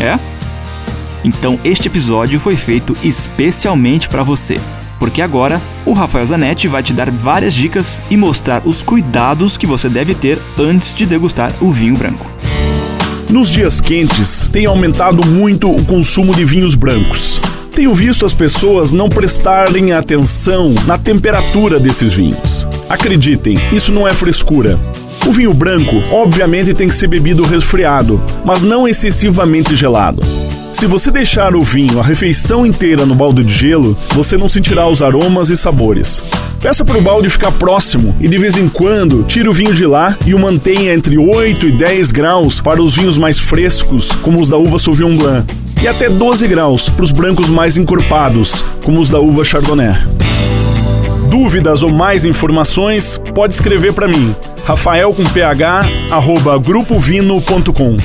É? Então este episódio foi feito especialmente para você, porque agora o Rafael Zanetti vai te dar várias dicas e mostrar os cuidados que você deve ter antes de degustar o vinho branco. Nos dias quentes, tem aumentado muito o consumo de vinhos brancos. Tenho visto as pessoas não prestarem atenção na temperatura desses vinhos. Acreditem, isso não é frescura. O vinho branco, obviamente, tem que ser bebido resfriado, mas não excessivamente gelado. Se você deixar o vinho a refeição inteira no balde de gelo, você não sentirá os aromas e sabores. Peça para o balde ficar próximo e de vez em quando tire o vinho de lá e o mantenha entre 8 e 10 graus para os vinhos mais frescos, como os da uva Sauvignon Blanc e até 12 graus para os brancos mais encorpados, como os da uva Chardonnay. Dúvidas ou mais informações, pode escrever para mim, rafael com ph, arroba grupovino.com.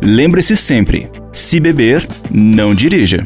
Lembre-se sempre, se beber, não dirija.